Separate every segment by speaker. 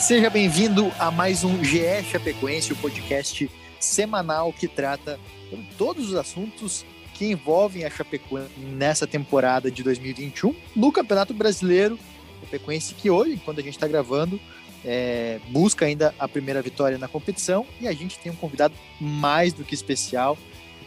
Speaker 1: Seja bem-vindo a mais um GE Chapecoense, o podcast semanal que trata todos os assuntos que envolvem a Chapecoense nessa temporada de 2021 no Campeonato Brasileiro. Chapecoense que hoje, quando a gente está gravando, é, busca ainda a primeira vitória na competição e a gente tem um convidado mais do que especial.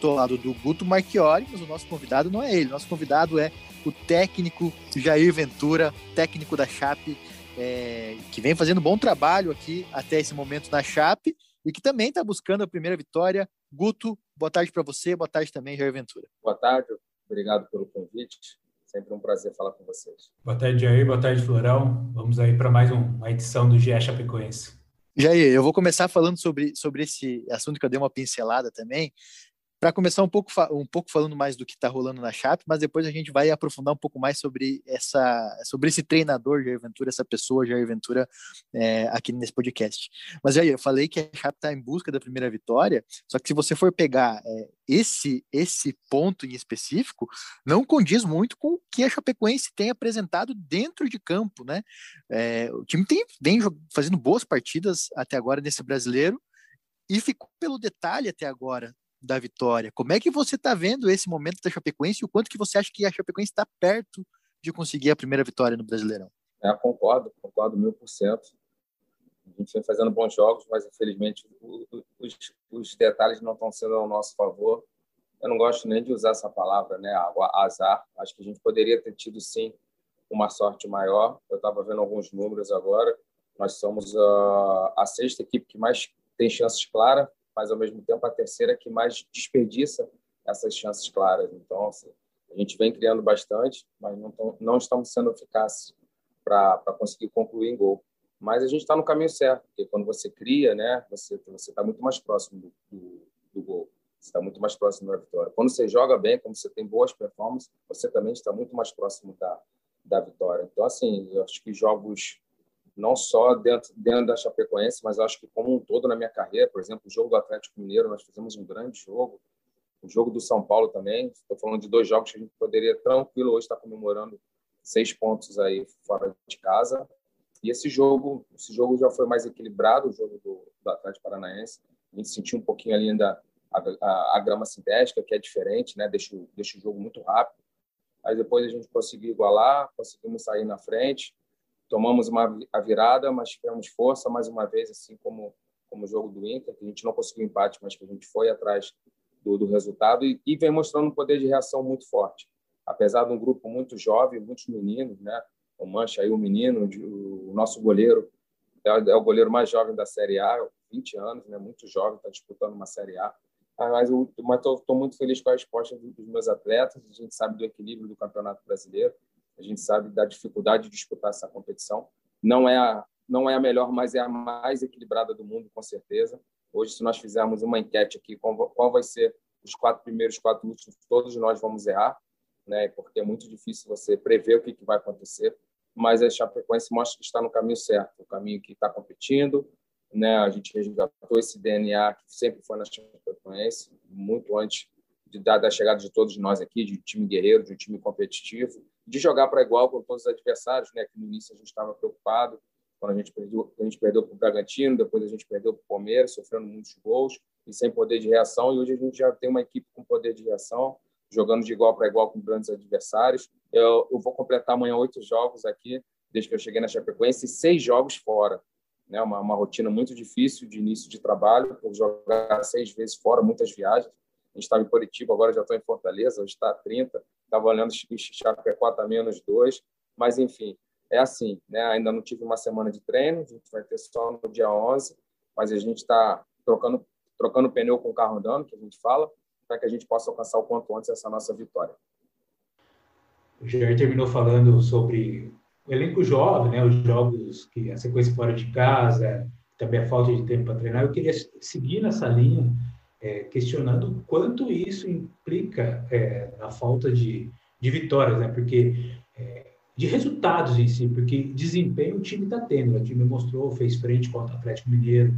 Speaker 1: Ao lado do Guto Marchiori, mas o nosso convidado não é ele. Nosso convidado é o técnico Jair Ventura, técnico da Chape, é, que vem fazendo bom trabalho aqui até esse momento na Chape e que também está buscando a primeira vitória. Guto, boa tarde para você, boa tarde também, Jair Ventura.
Speaker 2: Boa tarde, obrigado pelo convite. Sempre um prazer falar com vocês.
Speaker 3: Boa tarde, Jair. Boa tarde, Florão. Vamos aí para mais uma edição do GE Chapecoense.
Speaker 1: Jair, eu vou começar falando sobre, sobre esse assunto que eu dei uma pincelada também, para começar um pouco, um pouco falando mais do que está rolando na Chape, mas depois a gente vai aprofundar um pouco mais sobre essa sobre esse treinador Jair Ventura, essa pessoa Jair Ventura é, aqui nesse podcast. Mas Jair, eu falei que a Chape está em busca da primeira vitória, só que se você for pegar é, esse esse ponto em específico, não condiz muito com o que a Chapecoense tem apresentado dentro de campo, né? É, o time tem vem fazendo boas partidas até agora nesse brasileiro e ficou pelo detalhe até agora da vitória. Como é que você está vendo esse momento da Chapecoense e o quanto que você acha que a Chapecoense está perto de conseguir a primeira vitória no Brasileirão?
Speaker 2: É, concordo, concordo mil por cento. A gente vem fazendo bons jogos, mas infelizmente os, os detalhes não estão sendo ao nosso favor. Eu não gosto nem de usar essa palavra, né? Azar. Acho que a gente poderia ter tido sim uma sorte maior. Eu estava vendo alguns números agora. Nós somos a, a sexta equipe que mais tem chances claras mas ao mesmo tempo a terceira que mais desperdiça essas chances claras. Então, assim, a gente vem criando bastante, mas não, tão, não estamos sendo eficazes para conseguir concluir em gol. Mas a gente está no caminho certo, porque quando você cria, né, você está muito mais próximo do, do, do gol. Você está muito mais próximo da vitória. Quando você joga bem, quando você tem boas performances, você também está muito mais próximo da, da vitória. Então, assim, eu acho que jogos não só dentro, dentro da Chapecoense, mas acho que como um todo na minha carreira, por exemplo, o jogo do Atlético Mineiro, nós fizemos um grande jogo, o jogo do São Paulo também, estou falando de dois jogos que a gente poderia tranquilo hoje estar comemorando seis pontos aí fora de casa, e esse jogo, esse jogo já foi mais equilibrado, o jogo do, do Atlético Paranaense, a gente sentiu um pouquinho ali ainda a, a, a grama sintética, que é diferente, né? deixa, deixa o jogo muito rápido, aí depois a gente conseguiu igualar, conseguimos sair na frente, tomamos uma a virada, mas tivemos força mais uma vez, assim como como o jogo do Inter, que a gente não conseguiu empate, mas que a gente foi atrás do, do resultado e, e, vem mostrando um poder de reação muito forte. Apesar de um grupo muito jovem, muitos meninos, né? O Mancha aí, o menino, o nosso goleiro é, é o goleiro mais jovem da Série A, 20 anos, né? Muito jovem, está disputando uma Série A. Ah, mas estou muito feliz com a resposta dos meus atletas. A gente sabe do equilíbrio do Campeonato Brasileiro. A gente sabe da dificuldade de disputar essa competição. Não é a, não é a melhor, mas é a mais equilibrada do mundo, com certeza. Hoje, se nós fizermos uma enquete aqui, qual, vai ser os quatro primeiros, quatro últimos, todos nós vamos errar, né? Porque é muito difícil você prever o que, que vai acontecer. Mas a Chapecoense mostra que está no caminho certo, o caminho que está competindo, né? A gente resgatou esse DNA que sempre foi na Chapecoense, muito antes de, da, da chegada de todos nós aqui, de um time guerreiro, de um time competitivo de jogar para igual com todos os adversários, né? Que no início a gente estava preocupado quando a gente perdeu, a gente perdeu para o Bragantino, depois a gente perdeu para o Palmeiras, sofrendo muitos gols e sem poder de reação. E hoje a gente já tem uma equipe com poder de reação, jogando de igual para igual com grandes adversários. Eu, eu vou completar amanhã oito jogos aqui, desde que eu cheguei na Chapecoense, e seis jogos fora. Né? Uma, uma rotina muito difícil de início de trabalho, por jogar seis vezes fora, muitas viagens. A gente estava em Curitiba, agora já estou em Fortaleza, hoje está 30 estava olhando Chapecó menos dois, mas enfim, é assim, né? Ainda não tive uma semana de treino, a gente vai ter só no dia 11, mas a gente está trocando trocando pneu com o carro andando, que a gente fala, para que a gente possa alcançar o quanto antes essa nossa vitória.
Speaker 3: O Jair terminou falando sobre o elenco jovem, né, os jogos que a sequência fora de casa, também a falta de tempo para treinar. Eu queria seguir nessa linha, é, questionando quanto isso implica é, na falta de, de vitórias, né? Porque é, de resultados em si, porque desempenho o time está tendo. O time mostrou, fez frente contra o Atlético Mineiro.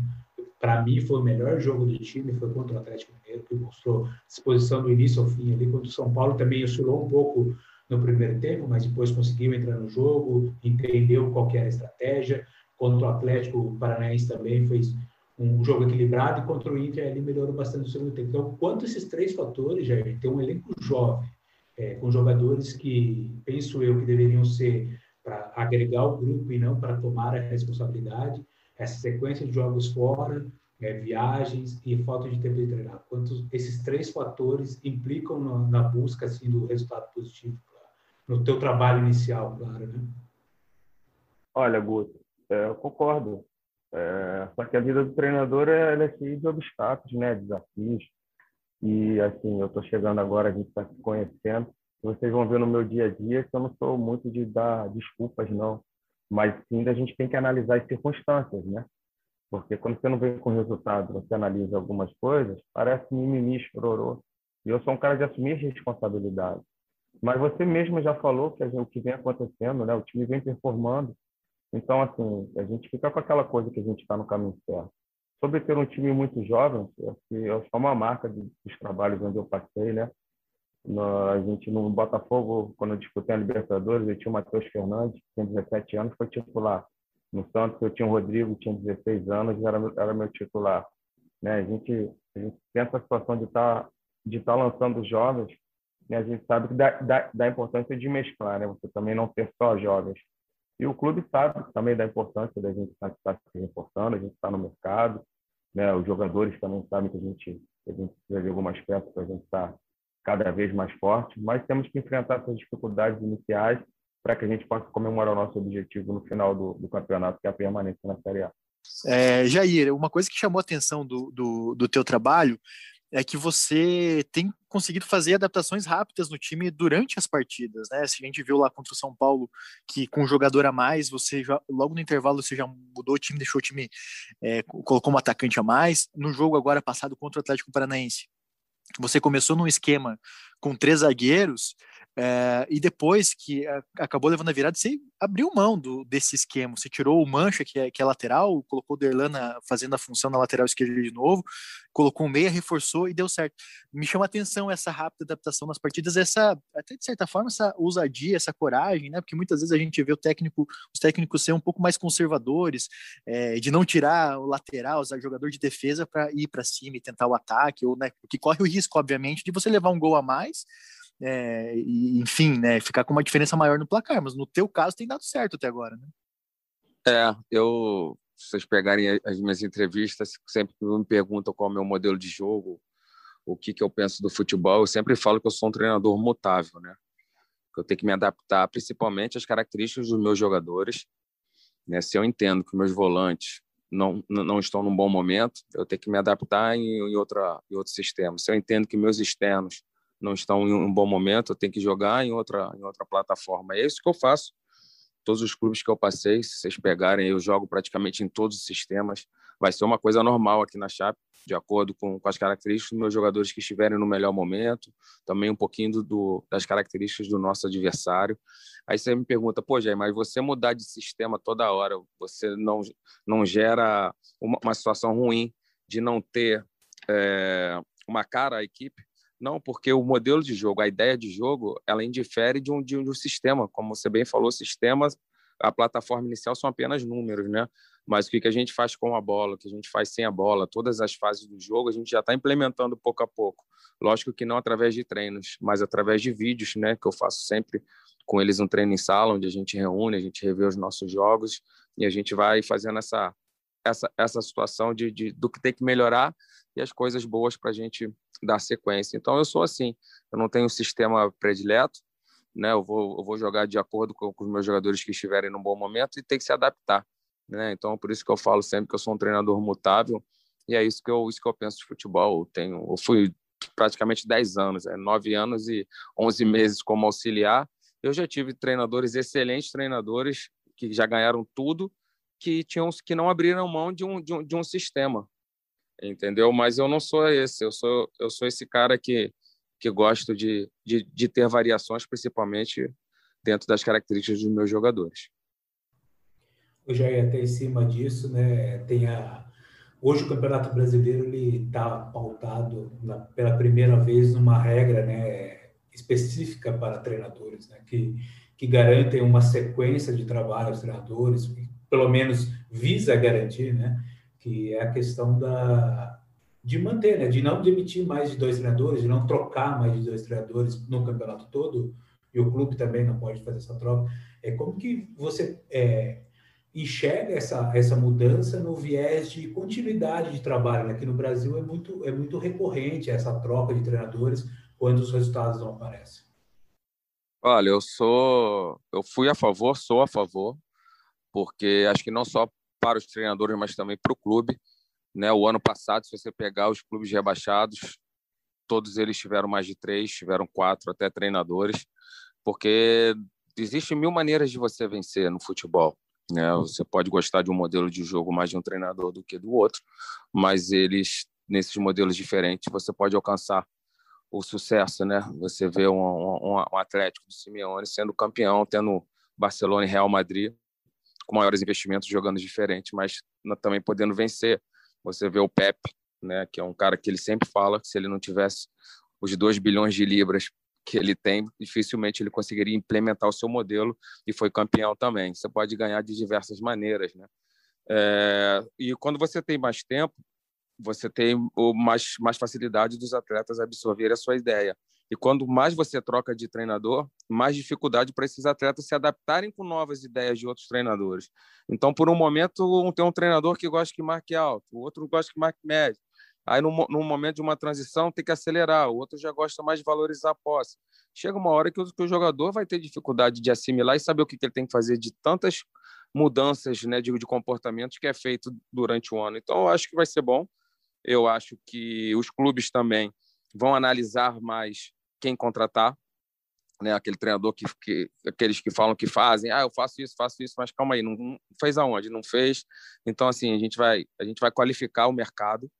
Speaker 3: Para mim, foi o melhor jogo do time, foi contra o Atlético Mineiro, que mostrou disposição do início ao fim ali. Contra o São Paulo também oscilou um pouco no primeiro tempo, mas depois conseguiu entrar no jogo, entendeu qual era a estratégia. Contra o Atlético Paranaense também fez um jogo equilibrado e contra o Inter ele melhorou bastante no segundo tempo. Então, quanto esses três fatores, Jair, tem um elenco jovem, é, com jogadores que, penso eu, que deveriam ser para agregar o grupo e não para tomar a responsabilidade, essa sequência de jogos fora, é, viagens e falta de tempo de treinar. Quantos esses três fatores implicam na, na busca assim, do resultado positivo no teu trabalho inicial, claro, né?
Speaker 4: Olha, Guto, é, eu concordo. É, só que a vida do treinador é, é cheia de obstáculos, né? Desafios. E, assim, eu estou chegando agora, a gente está se conhecendo. Vocês vão ver no meu dia a dia que eu não sou muito de dar desculpas, não. Mas sim, a gente tem que analisar as circunstâncias, né? Porque quando você não vem com resultado, você analisa algumas coisas, parece mimimi, chororô. E eu sou um cara de assumir responsabilidade. Mas você mesmo já falou que o que vem acontecendo, né? O time vem performando. Então, assim, a gente fica com aquela coisa que a gente está no caminho certo. Sobre ter um time muito jovem, é só uma marca dos trabalhos onde eu passei, né? a gente no Botafogo, quando eu disputei a Libertadores, eu tinha o Matheus Fernandes, que tinha 17 anos, foi titular. No Santos, eu tinha o Rodrigo, tinha 16 anos, era, era meu titular. Né? A, gente, a gente tem essa situação de estar tá, de tá lançando jovens, né? a gente sabe que dá, dá, dá importância de mesclar, né? você também não ter só jovens. E o clube sabe também da importância da gente estar tá, se reforçando, a gente está no mercado, né? os jogadores também sabem que a gente, a gente precisa de algumas peças para a gente estar tá cada vez mais forte, mas temos que enfrentar essas dificuldades iniciais para que a gente possa comemorar o nosso objetivo no final do, do campeonato, que é a permanência na Série A.
Speaker 1: É, Jair, uma coisa que chamou a atenção do, do, do teu trabalho é que você tem conseguido fazer adaptações rápidas no time durante as partidas, né? Se a gente viu lá contra o São Paulo que com um jogador a mais, você já, logo no intervalo você já mudou o time, deixou o time, é, colocou um atacante a mais. No jogo agora passado contra o Atlético Paranaense, você começou num esquema com três zagueiros é, e depois que a, acabou levando a virada, você abriu mão do, desse esquema. Você tirou o Mancha, que é, que é lateral, colocou o Derlana fazendo a função na lateral esquerda de novo, colocou o meia, reforçou e deu certo. Me chama atenção essa rápida adaptação nas partidas, essa, até de certa forma, essa ousadia, essa coragem, né? Porque muitas vezes a gente vê o técnico, os técnicos ser um pouco mais conservadores, é, de não tirar o lateral, o jogador de defesa para ir para cima e tentar o ataque, ou né, que corre o risco, obviamente, de você levar um gol a mais é, e, enfim, né, ficar com uma diferença maior no placar. Mas no teu caso tem dado certo até agora, né?
Speaker 2: É, eu, se vocês pegarem as minhas entrevistas, sempre me perguntam qual é o meu modelo de jogo, o que, que eu penso do futebol, eu sempre falo que eu sou um treinador mutável, né? Que eu tenho que me adaptar principalmente às características dos meus jogadores. Né? Se eu entendo que meus volantes não, não estão num bom momento, eu tenho que me adaptar em, em, outra, em outro sistema. Se eu entendo que meus externos não estão em um bom momento, tenho que jogar em outra, em outra plataforma. É isso que eu faço. Todos os clubes que eu passei, se vocês pegarem, eu jogo praticamente em todos os sistemas. Vai ser uma coisa normal aqui na Chape, de acordo com, com as características dos meus jogadores que estiverem no melhor momento, também um pouquinho do, do, das características do nosso adversário. Aí você me pergunta, pô, Jair, mas você mudar de sistema toda hora, você não, não gera uma, uma situação ruim de não ter é, uma cara à equipe? Não, porque o modelo de jogo, a ideia de jogo, ela indifere de um, de um sistema. Como você bem falou, sistemas, a plataforma inicial são apenas números, né? Mas o que a gente faz com a bola, o que a gente faz sem a bola, todas as fases do jogo, a gente já está implementando pouco a pouco. Lógico que não através de treinos, mas através de vídeos, né? Que eu faço sempre com eles um treino em sala, onde a gente reúne, a gente revê os nossos jogos e a gente vai fazendo essa essa, essa situação de, de do que tem que melhorar e as coisas boas para a gente dar sequência. Então, eu sou assim, eu não tenho um sistema predileto, né? eu, vou, eu vou jogar de acordo com, com os meus jogadores que estiverem num bom momento e tem que se adaptar. Né? Então, por isso que eu falo sempre que eu sou um treinador mutável e é isso que eu, isso que eu penso de futebol. Eu, tenho, eu fui praticamente 10 anos, é, 9 anos e 11 meses como auxiliar. Eu já tive treinadores, excelentes treinadores, que já ganharam tudo, que tinham que não abriram mão de um, de um, de um sistema, entendeu? Mas eu não sou esse, eu sou, eu sou esse cara que, que gosto de, de, de ter variações, principalmente dentro das características dos meus jogadores.
Speaker 3: Já ia até em cima disso, né? Tem a... Hoje o Campeonato Brasileiro está pautado na, pela primeira vez numa regra, né, específica para treinadores, né, que, que garantem uma sequência de trabalho aos treinadores, pelo menos visa garantir, né, que é a questão da de manter, né, de não demitir mais de dois treinadores, de não trocar mais de dois treinadores no campeonato todo, e o clube também não pode fazer essa troca. É como que você é, enxerga essa, essa mudança no viés de continuidade de trabalho. Aqui né? no Brasil é muito, é muito recorrente essa troca de treinadores quando os resultados não aparecem.
Speaker 2: Olha, eu sou, eu fui a favor, sou a favor, porque acho que não só para os treinadores, mas também para o clube. Né? O ano passado, se você pegar os clubes rebaixados, todos eles tiveram mais de três, tiveram quatro, até treinadores, porque existem mil maneiras de você vencer no futebol. Né? Você pode gostar de um modelo de jogo mais de um treinador do que do outro, mas eles, nesses modelos diferentes, você pode alcançar o sucesso. Né? Você vê um, um, um Atlético do Simeone sendo campeão, tendo Barcelona e Real Madrid com maiores investimentos jogando diferente, mas também podendo vencer. Você vê o Pepe, né, que é um cara que ele sempre fala que se ele não tivesse os 2 bilhões de libras que ele tem, dificilmente ele conseguiria implementar o seu modelo e foi campeão também. Você pode ganhar de diversas maneiras, né? É, e quando você tem mais tempo, você tem mais, mais facilidade dos atletas absorver a sua ideia. E quando mais você troca de treinador, mais dificuldade para esses atletas se adaptarem com novas ideias de outros treinadores. Então, por um momento, tem um treinador que gosta que marque alto, o outro gosta que marque médio. Aí, no, no momento de uma transição, tem que acelerar. O outro já gosta mais de valorizar a posse. Chega uma hora que o, que o jogador vai ter dificuldade de assimilar e saber o que, que ele tem que fazer de tantas mudanças né, de, de comportamentos que é feito durante o ano. Então, eu acho que vai ser bom. Eu acho que os clubes também vão analisar mais quem contratar, né? Aquele treinador que, que aqueles que falam que fazem, ah, eu faço isso, faço isso, mas calma aí, não, não fez aonde? Não fez. Então assim, a gente vai a gente vai qualificar o mercado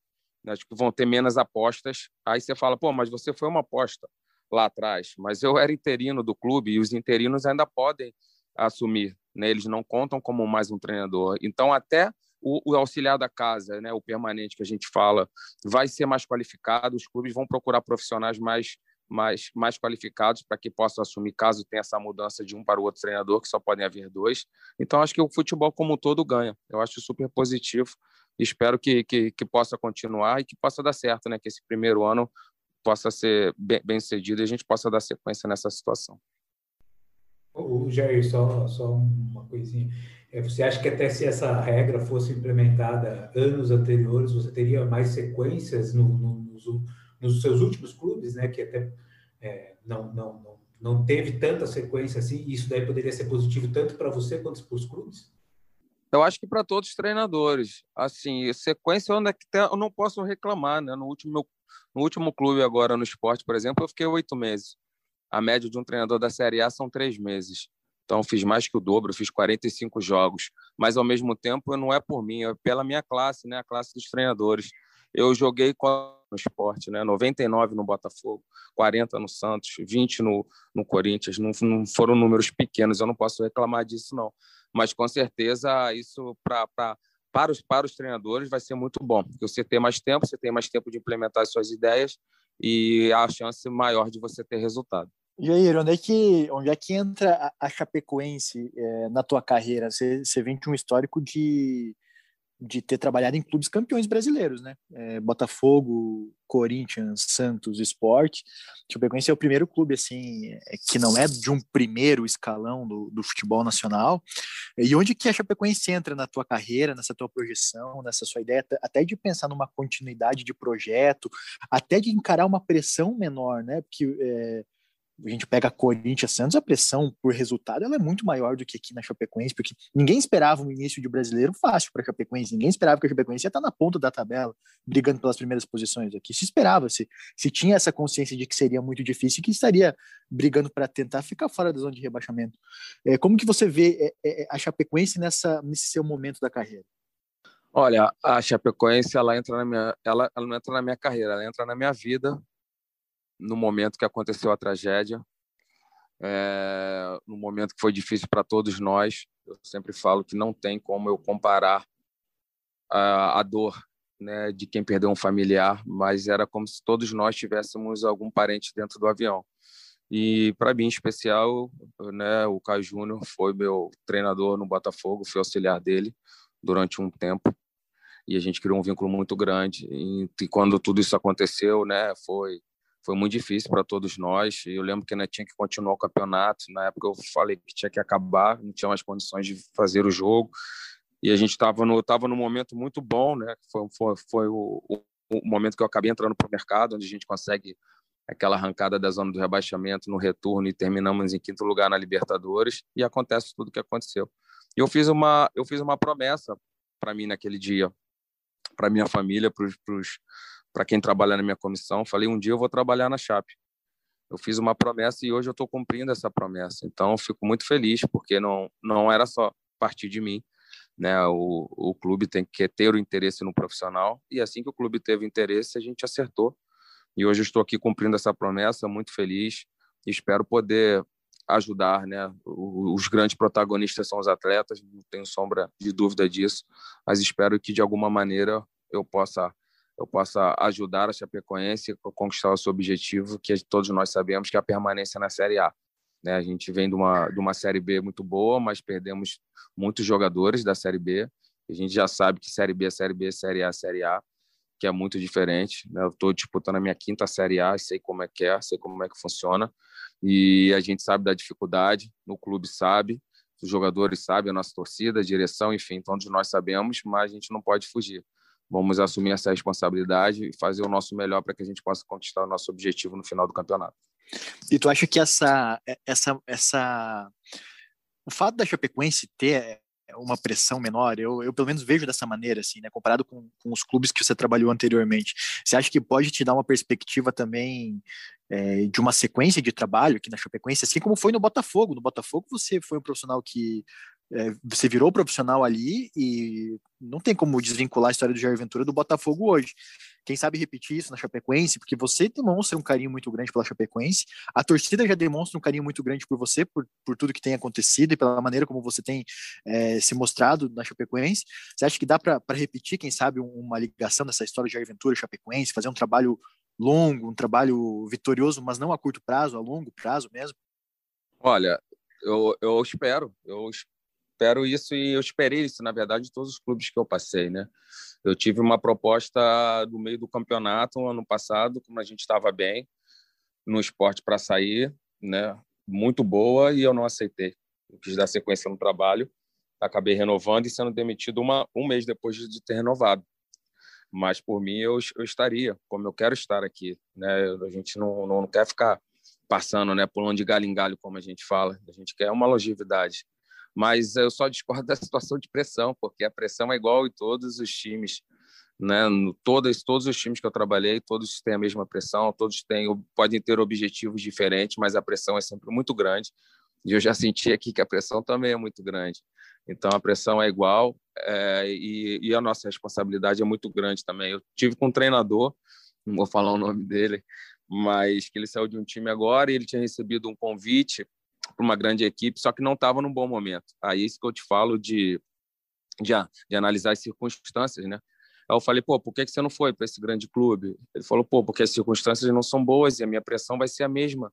Speaker 2: né? Acho que vão ter menos apostas. Aí você fala, pô, mas você foi uma aposta lá atrás. Mas eu era interino do clube e os interinos ainda podem assumir. Né? Eles não contam como mais um treinador. Então, até o, o, auxiliar da casa, né, o permanente que a gente fala, vai ser mais qualificado. Os clubes vão procurar profissionais mais mais, mais qualificados para que possam assumir caso tenha essa mudança de um para o outro treinador, que só podem haver dois. Então, acho que o futebol como um todo ganha. Eu acho super positivo espero que, que, que, possa continuar e que possa dar certo, né? Que esse primeiro ano possa ser bem, bem sucedido e a gente possa dar sequência nessa situação.
Speaker 3: O Jair, só, só uma coisinha. É, você acha que até se essa regra fosse implementada anos anteriores, você teria mais sequências no, no, nos, nos, seus últimos clubes, né? Que até é, não, não, não, não teve tanta sequência assim. Isso daí poderia ser positivo tanto para você quanto para os clubes?
Speaker 2: Eu acho que para todos os treinadores. Assim, sequência onde é eu não posso reclamar, né? No último, no último clube agora no esporte, por exemplo, eu fiquei oito meses. A média de um treinador da Série A são três meses. Então, fiz mais que o dobro, fiz 45 jogos. Mas, ao mesmo tempo, não é por mim, é pela minha classe, né? a classe dos treinadores. Eu joguei no esporte, né? 99 no Botafogo, 40 no Santos, 20 no, no Corinthians. Não, não foram números pequenos, eu não posso reclamar disso, não mas com certeza isso pra, para, os, para os treinadores vai ser muito bom, porque você tem mais tempo, você tem mais tempo de implementar as suas ideias e a chance maior de você ter resultado.
Speaker 1: Jair, onde é que, onde é que entra a, a Chapecoense é, na tua carreira? Você, você vem de um histórico de de ter trabalhado em clubes campeões brasileiros, né? É, Botafogo, Corinthians, Santos, Sport. Chapecoense é o primeiro clube, assim, é, que não é de um primeiro escalão do, do futebol nacional. E onde que a Chapecoense entra na tua carreira, nessa tua projeção, nessa sua ideia, até de pensar numa continuidade de projeto, até de encarar uma pressão menor, né? Porque é, a gente pega Corinthians Santos, a pressão por resultado ela é muito maior do que aqui na Chapecoense, porque ninguém esperava um início de brasileiro fácil para a Chapecoense, ninguém esperava que a Chapecoense ia estar na ponta da tabela, brigando pelas primeiras posições aqui. Se esperava, se, se tinha essa consciência de que seria muito difícil e que estaria brigando para tentar ficar fora da zona de rebaixamento. É, como que você vê é, é, a Chapecoense nessa, nesse seu momento da carreira?
Speaker 2: Olha, a Chapecoense ela entra na minha, ela, ela não entra na minha carreira, ela entra na minha vida no momento que aconteceu a tragédia, é, no momento que foi difícil para todos nós. Eu sempre falo que não tem como eu comparar a, a dor né, de quem perdeu um familiar, mas era como se todos nós tivéssemos algum parente dentro do avião. E para mim, em especial, né, o Caio Júnior foi meu treinador no Botafogo, fui auxiliar dele durante um tempo e a gente criou um vínculo muito grande. E, e quando tudo isso aconteceu, né, foi foi muito difícil para todos nós. Eu lembro que ainda tinha que continuar o campeonato. Na época eu falei que tinha que acabar, não tinha mais condições de fazer o jogo. E a gente estava no tava num momento muito bom, né? Foi foi, foi o, o, o momento que eu acabei entrando para o mercado, onde a gente consegue aquela arrancada da zona do rebaixamento no retorno e terminamos em quinto lugar na Libertadores e acontece tudo o que aconteceu. E eu fiz uma eu fiz uma promessa para mim naquele dia, para minha família, para os para quem trabalha na minha comissão, falei um dia eu vou trabalhar na Chape. Eu fiz uma promessa e hoje eu estou cumprindo essa promessa. Então fico muito feliz porque não não era só partir de mim, né? O, o clube tem que ter o interesse no profissional e assim que o clube teve interesse a gente acertou. E hoje eu estou aqui cumprindo essa promessa, muito feliz espero poder ajudar, né? Os grandes protagonistas são os atletas, não tenho sombra de dúvida disso, mas espero que de alguma maneira eu possa eu possa ajudar a Chapecoense a conquistar o seu objetivo, que todos nós sabemos que é a permanência na Série A. Né? A gente vem de uma, de uma Série B muito boa, mas perdemos muitos jogadores da Série B. A gente já sabe que Série B é Série B, Série A é Série A, que é muito diferente. Né? Eu estou disputando a minha quinta Série A, sei como é que é, sei como é que funciona. E a gente sabe da dificuldade, no clube sabe, os jogadores sabem, a nossa torcida, a direção, enfim, todos nós sabemos, mas a gente não pode fugir vamos assumir essa responsabilidade e fazer o nosso melhor para que a gente possa conquistar o nosso objetivo no final do campeonato.
Speaker 1: E tu acha que essa, essa, essa, o fato da Chapecoense ter uma pressão menor, eu, eu pelo menos vejo dessa maneira, assim, né, comparado com, com os clubes que você trabalhou anteriormente, você acha que pode te dar uma perspectiva também é, de uma sequência de trabalho aqui na Chapecoense, assim como foi no Botafogo, no Botafogo você foi um profissional que é, você virou profissional ali e não tem como desvincular a história do Jair Ventura do Botafogo hoje. Quem sabe repetir isso na Chapecoense, porque você demonstra um carinho muito grande pela Chapecoense, a torcida já demonstra um carinho muito grande por você, por, por tudo que tem acontecido e pela maneira como você tem é, se mostrado na Chapecoense. Você acha que dá para repetir, quem sabe, uma ligação dessa história de Jair Ventura e Chapecoense, fazer um trabalho longo, um trabalho vitorioso, mas não a curto prazo, a longo prazo mesmo?
Speaker 2: Olha, eu, eu espero, eu espero isso e eu esperei isso, na verdade, de todos os clubes que eu passei, né? Eu tive uma proposta no meio do campeonato ano passado, como a gente estava bem no esporte para sair, né? Muito boa e eu não aceitei. Eu quis dar sequência no trabalho, acabei renovando e sendo demitido uma, um mês depois de ter renovado. Mas por mim eu, eu estaria, como eu quero estar aqui, né? A gente não, não quer ficar passando, né, pulando de galho em galho, como a gente fala. A gente quer uma longevidade mas eu só discordo da situação de pressão, porque a pressão é igual em todos os times, né? Todos, todos os times que eu trabalhei, todos têm a mesma pressão, todos têm, podem ter objetivos diferentes, mas a pressão é sempre muito grande. E eu já senti aqui que a pressão também é muito grande. Então a pressão é igual é, e, e, a nossa responsabilidade é muito grande também. Eu tive com um treinador, não vou falar o nome dele, mas que ele saiu de um time agora e ele tinha recebido um convite para uma grande equipe, só que não estava num bom momento. Aí é isso que eu te falo de, de, de analisar as circunstâncias, né? Aí eu falei, pô, por que, que você não foi para esse grande clube? Ele falou, pô, porque as circunstâncias não são boas e a minha pressão vai ser a mesma,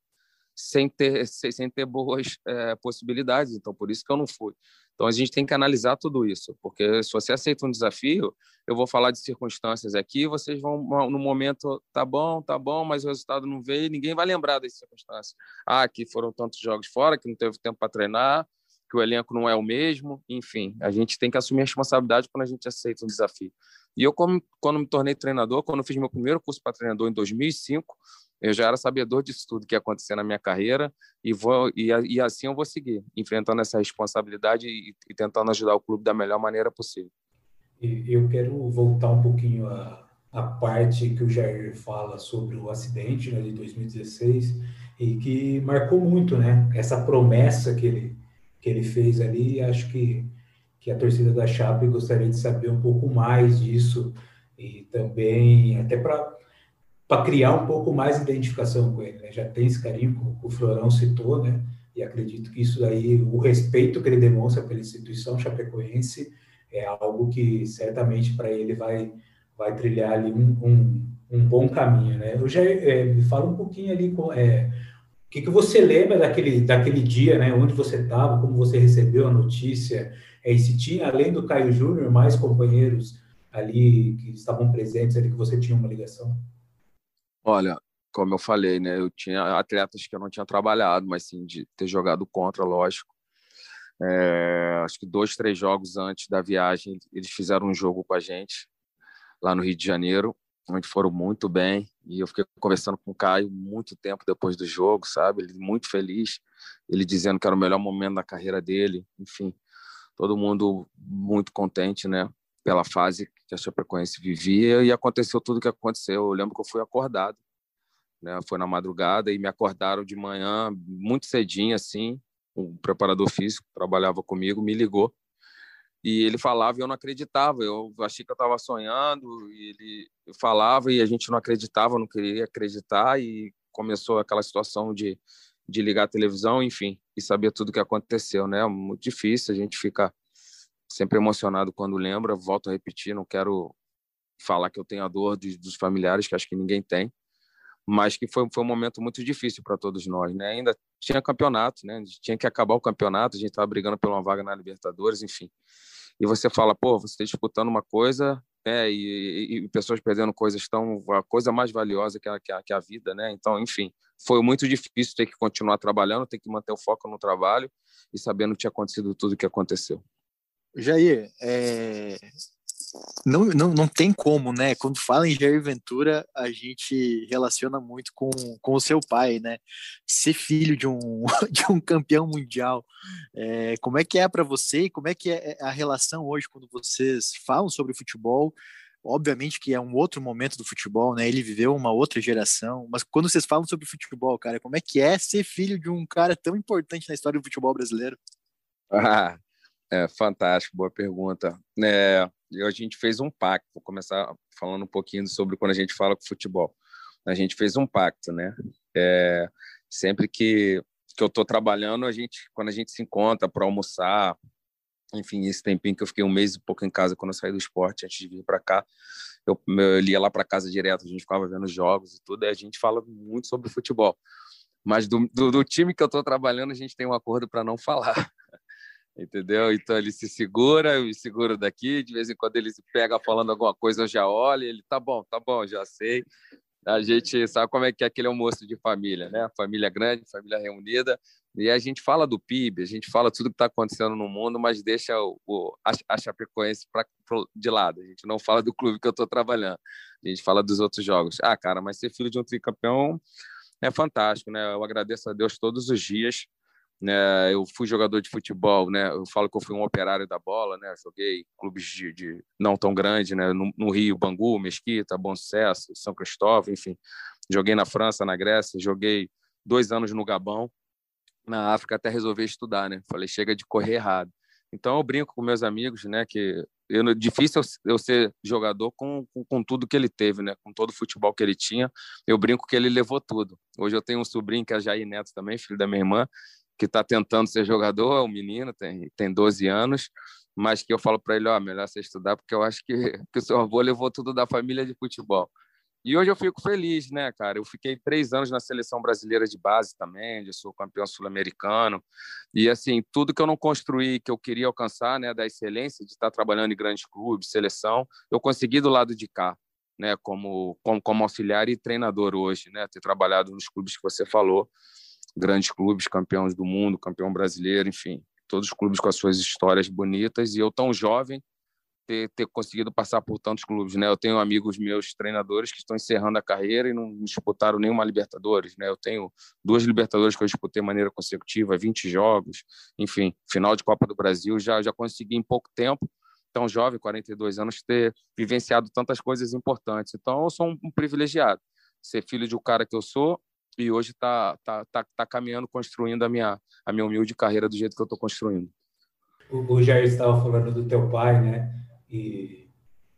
Speaker 2: sem ter, sem ter boas é, possibilidades. Então, por isso que eu não fui. Então, a gente tem que analisar tudo isso, porque se você aceita um desafio, eu vou falar de circunstâncias aqui, vocês vão, no momento, tá bom, tá bom, mas o resultado não veio, ninguém vai lembrar das circunstâncias. Ah, que foram tantos jogos fora, que não teve tempo para treinar, que o elenco não é o mesmo, enfim, a gente tem que assumir a responsabilidade quando a gente aceita um desafio. E eu, como, quando me tornei treinador, quando fiz meu primeiro curso para treinador em 2005, Eu já era sabedor disso tudo que ia acontecer na minha carreira e vou e, e assim eu vou seguir, enfrentando essa responsabilidade e, e, tentando ajudar o clube da melhor maneira possível.
Speaker 3: Eu quero voltar um pouquinho a parte que o Jair fala sobre o acidente né, de 2016 e que marcou muito, né? Essa promessa que ele que ele fez ali, acho que que a torcida da Chape gostaria de saber um pouco mais disso e também até para para criar um pouco mais de identificação com ele. Né? Já tem esse carinho que o Florão citou, né? E acredito que isso aí, o respeito que ele demonstra pela instituição chapecoense é algo que certamente para ele vai vai trilhar ali um, um, um bom caminho, né? Eu já é, me fala um pouquinho ali com é, o que, que você lembra daquele daquele dia, né? Onde você estava, como você recebeu a notícia, é, e se tinha além do Caio Júnior mais companheiros ali que estavam presentes ali que você tinha uma ligação?
Speaker 2: Olha, como eu falei, né? Eu tinha atletas que eu não tinha trabalhado, mas sim de ter jogado contra, lógico. É, acho que dois, três jogos antes da viagem, eles fizeram um jogo com a gente lá no Rio de Janeiro, onde foram muito bem. E eu fiquei conversando com o Caio muito tempo depois do jogo, sabe? Ele muito feliz, ele dizendo que era o melhor momento da carreira dele. Enfim, todo mundo muito contente, né? Pela fase que a Chapecoense vivia e aconteceu tudo o que aconteceu. Eu lembro que eu fui acordado, né? Foi na madrugada e me acordaram de manhã muito cedinho assim. O preparador físico trabalhava comigo me ligou e ele falava e eu não acreditava. Eu achei que eu estava sonhando e ele falava e a gente não acreditava, não queria acreditar e começou aquela situação de de ligar a televisão, enfim, e saber tudo o que aconteceu, né? Muito difícil, a gente fica sempre emocionado quando lembra. Volto a repetir, não quero falar que eu tenho a dor de, dos familiares, que acho que ninguém tem, mas que foi, foi um momento muito difícil para todos nós, né? Ainda tinha campeonato, né? Tinha que acabar o campeonato, a gente estava brigando por uma vaga na Libertadores, enfim. E você fala, pô, você está disputando uma coisa, né? E, e, e, pessoas perdendo coisas tão a coisa mais valiosa que a, que a, que a vida, né? Então, enfim, foi muito difícil ter que continuar trabalhando, ter que manter o foco no trabalho e sabendo que tinha acontecido tudo o que aconteceu.
Speaker 1: Jair, é... não, não, não tem como, né? Quando fala em Jair Ventura, a gente relaciona muito com, com o seu pai, né? Ser filho de um, de um campeão mundial. É... Como é que é para você? Como é que é a relação hoje quando vocês falam sobre futebol? Obviamente que é um outro momento do futebol, né? Ele viveu uma outra geração, mas quando vocês falam sobre futebol, cara, como é que é ser filho de um cara tão importante na história do futebol brasileiro?
Speaker 2: Ah, é, fantástico, boa pergunta. É, a gente fez um pacto, vou começar falando um pouquinho sobre quando a gente fala com futebol. A gente fez um pacto, né? É, sempre que, que eu estou trabalhando, a gente, quando a gente se encontra para almoçar, enfim, esse tempinho que eu fiquei um mês e pouco em casa quando eu saí do esporte, antes de vir para cá, eu, eu ia lá para casa direto, a gente ficava vendo jogos e tudo, e a gente fala muito sobre futebol. Mas do, do, do time que eu estou trabalhando, a gente tem um acordo para não falar entendeu? Então ele se segura, eu me seguro daqui, de vez em quando ele se pega falando alguma coisa, eu já olho, ele tá bom, tá bom, já sei. A gente sabe como é que é aquele almoço de família, né? Família grande, família reunida, e a gente fala do PIB, a gente fala tudo que está acontecendo no mundo, mas deixa o, o a, a Chapecoense pra, de lado. A gente não fala do clube que eu estou trabalhando, a gente fala dos outros jogos. Ah, cara, mas ser filho de um tricampeão é fantástico, né? Eu agradeço a Deus todos os dias né? Eu fui jogador de futebol, né? Eu falo que eu fui um operário da bola, né? Joguei clubes de, de não tão grande, né? No, no, Rio, Bangu, Mesquita, Bom Sucesso, São Cristóvão, enfim. Joguei na França, na Grécia, joguei dois anos no Gabão, na África até resolver estudar, né? Falei chega de correr errado. Então eu brinco com meus amigos, né? Que eu, difícil eu ser jogador com, com, com, tudo que ele teve, né? Com todo o futebol que ele tinha. Eu brinco que ele levou tudo. Hoje eu tenho um sobrinho que é Jair Neto também, filho da minha irmã, que está tentando ser jogador, é um menino, tem, tem 12 anos, mas que eu falo para ele, ó, melhor você estudar, porque eu acho que, que o seu avô levou tudo da família de futebol. E hoje eu fico feliz, né, cara? Eu fiquei três anos na seleção brasileira de base também, eu sou campeão sul-americano. E, assim, tudo que eu não construí, que eu queria alcançar, né, da excelência de estar trabalhando em grandes clubes, seleção, eu consegui do lado de cá, né, como, como, como auxiliar e treinador hoje, né, ter trabalhado nos clubes que você falou grandes clubes, campeões do mundo, campeão brasileiro, enfim, todos os clubes com as suas histórias bonitas. E eu, tão jovem, ter, ter conseguido passar por tantos clubes, né? Eu tenho amigos meus treinadores que estão encerrando a carreira e não disputaram nenhuma Libertadores, né? Eu tenho duas Libertadores que eu disputei de maneira consecutiva, 20 jogos, enfim, final de Copa do Brasil, já já consegui em pouco tempo, tão jovem, 42 anos, ter vivenciado tantas coisas importantes. Então, eu sou um, privilegiado, ser filho de um cara que eu sou e hoje está tá, tá, tá caminhando, construindo a minha, a minha humilde carreira do jeito que eu estou construindo.
Speaker 3: O, o Jair estava falando do teu pai, né? E,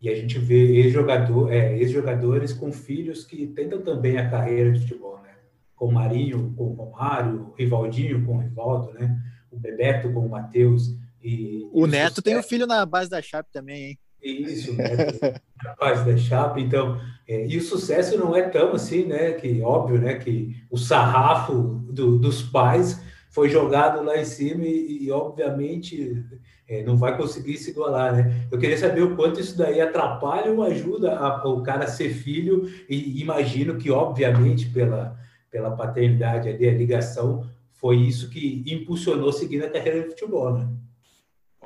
Speaker 3: e a gente vê ex-jogador, é, ex-jogadores com filhos que tentam também a carreira de futebol, né? Com o Marinho, com o Romário, o Rivaldinho com o Rivaldo, né? O Bebeto com o Matheus. E,
Speaker 1: o Neto tem um filho na base da Chape também, hein?
Speaker 3: Isso, Neto na base da Chape. Então, é, e o sucesso não é tão assim, né? Que óbvio, né? Que o sarrafo do, dos pais foi jogado lá em cima e, e obviamente é, não vai conseguir se igualar, né? Eu queria saber o quanto isso daí atrapalha ou ajuda a, o cara a ser filho, e imagino que, obviamente, pela, pela paternidade ali, a ligação, foi isso que impulsionou seguindo a carreira de futebol, né?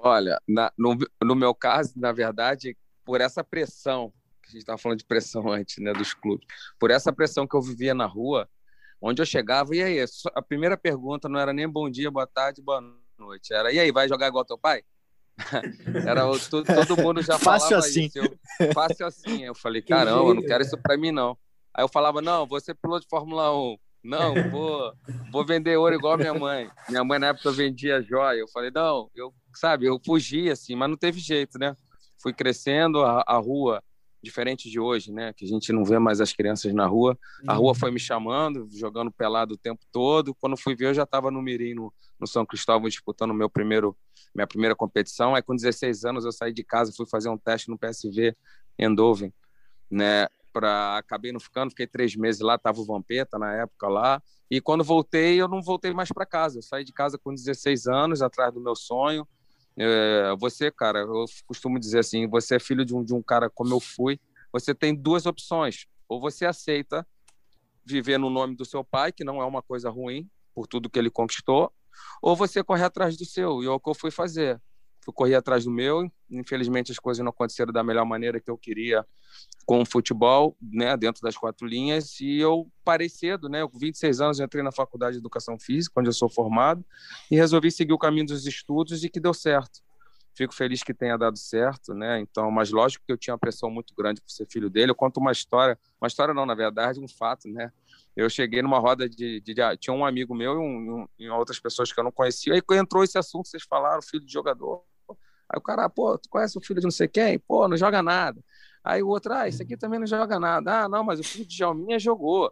Speaker 2: Olha, na, no, no meu caso, na verdade, por essa pressão, que a gente estava falando de pressão antes, né, dos clubes, por essa pressão que eu vivia na rua, onde eu chegava, e aí? A primeira pergunta não era nem bom dia, boa tarde, boa noite, era e aí, vai jogar igual teu pai? Era todo, todo mundo já
Speaker 1: fácil
Speaker 2: falava
Speaker 1: assim.
Speaker 2: isso. Eu, fácil assim. Eu falei, caramba, eu não quero isso para mim, não. Aí eu falava, não, você piloto de Fórmula 1. Não, vou, vou vender ouro igual a minha mãe. Minha mãe na época vendia joia. Eu falei, não, eu, sabe, eu fugi assim, mas não teve jeito, né? Fui crescendo, a, a rua, diferente de hoje, né? Que a gente não vê mais as crianças na rua. A rua foi me chamando, jogando pelado o tempo todo. Quando fui ver, eu já estava no Mirim, no, no São Cristóvão, disputando meu primeiro minha primeira competição. Aí, com 16 anos, eu saí de casa, fui fazer um teste no PSV Eindhoven, né? Pra... Acabei não ficando, fiquei três meses lá, tava o Vampeta na época lá. E quando voltei, eu não voltei mais para casa. Eu saí de casa com 16 anos, atrás do meu sonho. É, você, cara, eu costumo dizer assim: você é filho de um, de um cara como eu fui. Você tem duas opções. Ou você aceita viver no nome do seu pai, que não é uma coisa ruim, por tudo que ele conquistou, ou você correr atrás do seu. E é o que eu fui fazer. Fui correr atrás do meu. Infelizmente, as coisas não aconteceram da melhor maneira que eu queria com o futebol, né, dentro das quatro linhas. E eu parei cedo, né? Com 26 anos, entrei na faculdade de educação física, onde eu sou formado, e resolvi seguir o caminho dos estudos e que deu certo. Fico feliz que tenha dado certo, né? Então, mas lógico que eu tinha uma pressão muito grande por ser filho dele. Eu conto uma história, uma história não, na verdade, um fato, né? eu cheguei numa roda de, de, de tinha um amigo meu e, um, e, outras pessoas que eu não conhecia. Aí entrou esse assunto, vocês falaram, filho de jogador. Aí o cara, pô, tu conhece o filho de não sei quem? Pô, não joga nada. Aí o outro, ah, esse aqui também não joga nada. Ah, não, mas o filho de Jalminha jogou.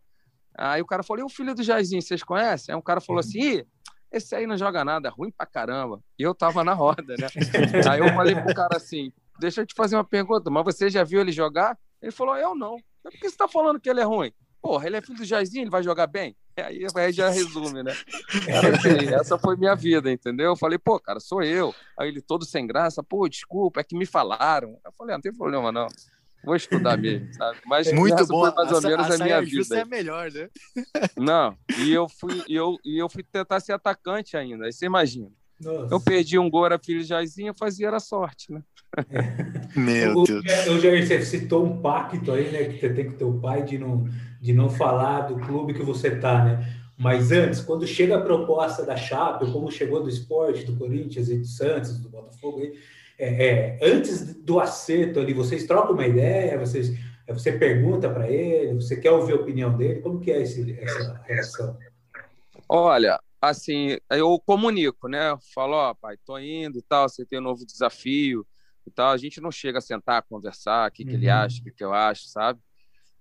Speaker 2: Aí o cara falou, e o filho do Jairzinho, vocês conhecem? Aí um cara falou assim, esse aí não joga nada, é ruim pra caramba. E eu tava na roda, né? Aí eu falei pro cara assim, deixa eu te fazer uma pergunta, mas você já viu ele jogar? Ele falou, eu não. Por que você tá falando que ele é ruim? Porra, ele é filho do Jairzinho, ele vai jogar bem? Aí, aí já resume, né? Assim, essa foi minha vida, entendeu? Eu falei, pô, cara, sou eu. Aí ele todo sem graça, pô, desculpa, é que me falaram. Eu falei, ah, não tem problema não. Vou estudar mesmo, sabe? Mas
Speaker 1: muito bom.
Speaker 2: mais ou menos a, a minha vida.
Speaker 1: é melhor, né?
Speaker 2: Não, e eu fui, e eu, e eu fui tentar ser atacante ainda. Aí você imagina. Nossa. Eu perdi um gol, era filho de Jairzinho, eu fazia era sorte, né?
Speaker 1: Meu Deus.
Speaker 3: O Jair, você citou um pacto aí, né? Que você tem com teu pai de não de não falar do clube que você está, né? Mas antes, quando chega a proposta da Chape, como chegou do esporte, do Corinthians e do Santos, do Botafogo, é, é, antes do acerto ali, vocês trocam uma ideia, vocês, você pergunta para ele, você quer ouvir a opinião dele, como que é esse, essa reação?
Speaker 2: Olha, assim, eu comunico, né? Falo, ó, oh, pai, tô indo e tal, você tem um novo desafio e tal. A gente não chega a sentar, conversar, o que, uhum. que ele uhum. acha, o que, que eu acho, sabe?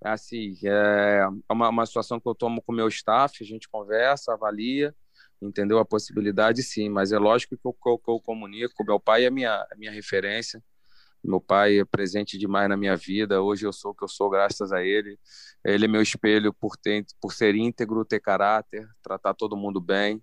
Speaker 2: assim, é uma, uma situação que eu tomo com o meu staff, a gente conversa, avalia, entendeu? A possibilidade, sim, mas é lógico que eu, que eu, que eu comunico. Meu pai é minha, minha referência, meu pai é presente demais na minha vida. Hoje eu sou o que eu sou graças a ele. Ele é meu espelho por, ter, por ser íntegro, ter caráter, tratar todo mundo bem,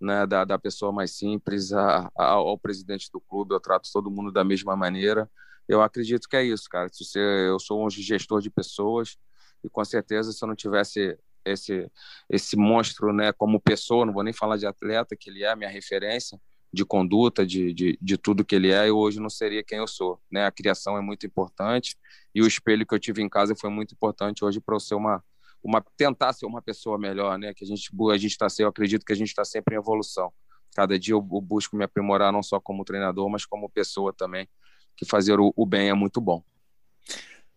Speaker 2: né? da, da pessoa mais simples a, a, ao presidente do clube. Eu trato todo mundo da mesma maneira eu acredito que é isso, cara. Se você, eu sou um gestor de pessoas e com certeza se eu não tivesse esse esse monstro, né, como pessoa, não vou nem falar de atleta, que ele é minha referência, de conduta, de, de, de tudo que ele é, eu hoje não seria quem eu sou. Né? A criação é muito importante e o espelho que eu tive em casa foi muito importante hoje para eu ser uma, uma tentar ser uma pessoa melhor, né? Que a gente a gente está eu acredito que a gente está sempre em evolução. Cada dia eu, eu, busco me aprimorar não só como treinador, mas como pessoa também. Que fazer o, o bem é muito bom.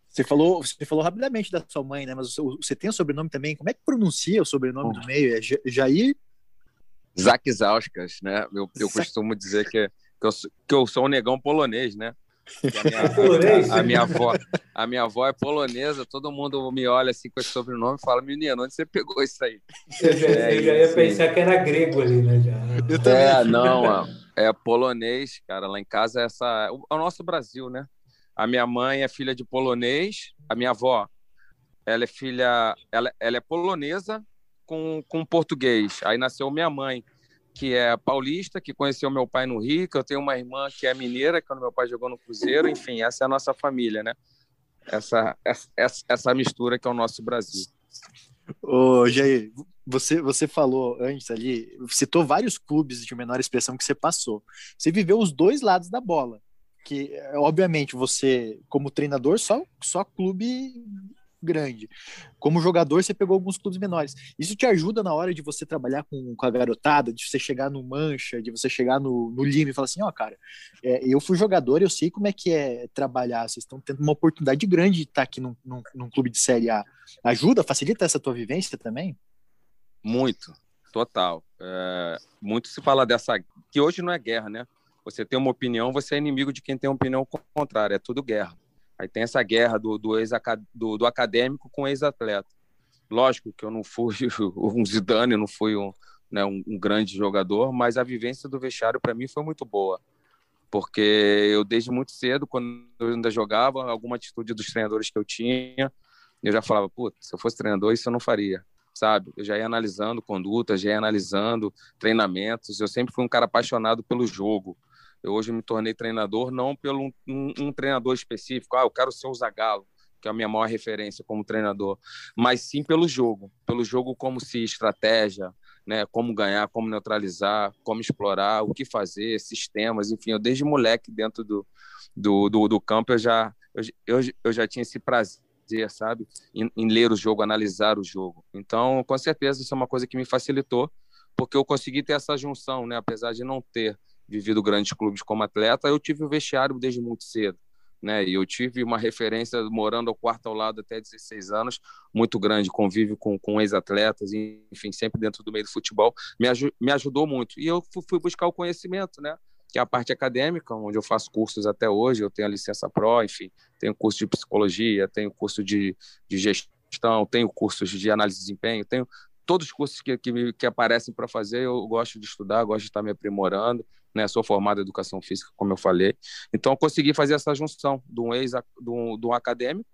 Speaker 1: Você falou, você falou rapidamente da sua mãe, né? Mas você tem o sobrenome também. Como é que pronuncia o sobrenome do meio? É Jair?
Speaker 2: Zac Zauskas, né? Eu, eu costumo dizer que, que, eu, que eu sou um negão polonês, né? A minha, a, a, minha avó, a minha avó é polonesa, todo mundo me olha assim com esse sobrenome e fala, menino, onde você pegou isso aí?
Speaker 3: Eu já, é, eu já ia pensar que era grego ali, né?
Speaker 2: Já. É, não, é polonês, cara. Lá em casa é essa. É o nosso Brasil, né? A minha mãe é filha de polonês, a minha avó, ela é filha, ela, ela é polonesa com, com português. Aí nasceu minha mãe, que é paulista, que conheceu meu pai no Rio, que eu tenho uma irmã que é mineira, quando meu pai jogou no Cruzeiro, enfim, essa é a nossa família, né? Essa, essa, essa mistura que é o nosso Brasil.
Speaker 1: Ô, Jair, você, você falou antes ali, citou vários clubes de menor expressão que você passou. Você viveu os dois lados da bola que obviamente você como treinador só só clube grande. Como jogador, você pegou alguns clubes menores. Isso te ajuda na hora de você trabalhar com, com a garotada, de você chegar no Mancha, de você chegar no, no Lime e falar assim: ó, oh, cara, é, eu fui jogador, eu sei como é que é trabalhar. Vocês estão tendo uma oportunidade grande de estar aqui num, num, num clube de Série A. Ajuda, facilita essa tua vivência também?
Speaker 2: Muito, total. É, muito se fala dessa. que hoje não é guerra, né? Você tem uma opinião, você é inimigo de quem tem uma opinião contrária, é tudo guerra. Aí tem essa guerra do, do, ex do, do acadêmico com ex-atleta. Lógico que eu não fui um Zidane, não fui um, né, um, um grande jogador, mas a vivência do vestiário para mim foi muito boa. Porque eu, desde muito cedo, quando eu ainda jogava, alguma atitude dos treinadores que eu tinha, eu já falava, se eu fosse treinador, isso eu não faria sabe? Eu já ia analisando conduta, já ia analisando treinamentos. Eu sempre fui um cara apaixonado pelo jogo. Eu hoje me tornei treinador não pelo um, um, treinador específico, ah, eu quero ser o Zagallo, que é a minha maior referência como treinador, mas sim pelo jogo, pelo jogo como se estratégia, né, como ganhar, como neutralizar, como explorar, o que fazer, sistemas, enfim, eu desde moleque dentro do, do, do, do campo eu já eu, eu, já tinha esse prazer sabe, em, em, ler o jogo, analisar o jogo. Então, com certeza, isso é uma coisa que me facilitou, porque eu consegui ter essa junção, né? Apesar de não ter vivido grandes clubes como atleta, eu tive o vestiário desde muito cedo. Né? E eu tive uma referência morando ao quarto ao lado até 16 anos, muito grande, convívio com, com ex-atletas, enfim, sempre dentro do meio do futebol, me, aj me ajudou muito. E eu fui buscar o conhecimento, né? Que é a parte acadêmica, onde eu faço cursos até hoje, eu tenho a licença PRO, enfim, tenho curso de psicologia, tenho curso de, de gestão, tenho cursos de análise de desempenho, tenho todos os cursos que, que, que aparecem para fazer, eu gosto de estudar, gosto de estar me aprimorando, né? Sou formado em educação física, como eu falei. Então, eu consegui fazer essa junção de um ex de um acadêmico,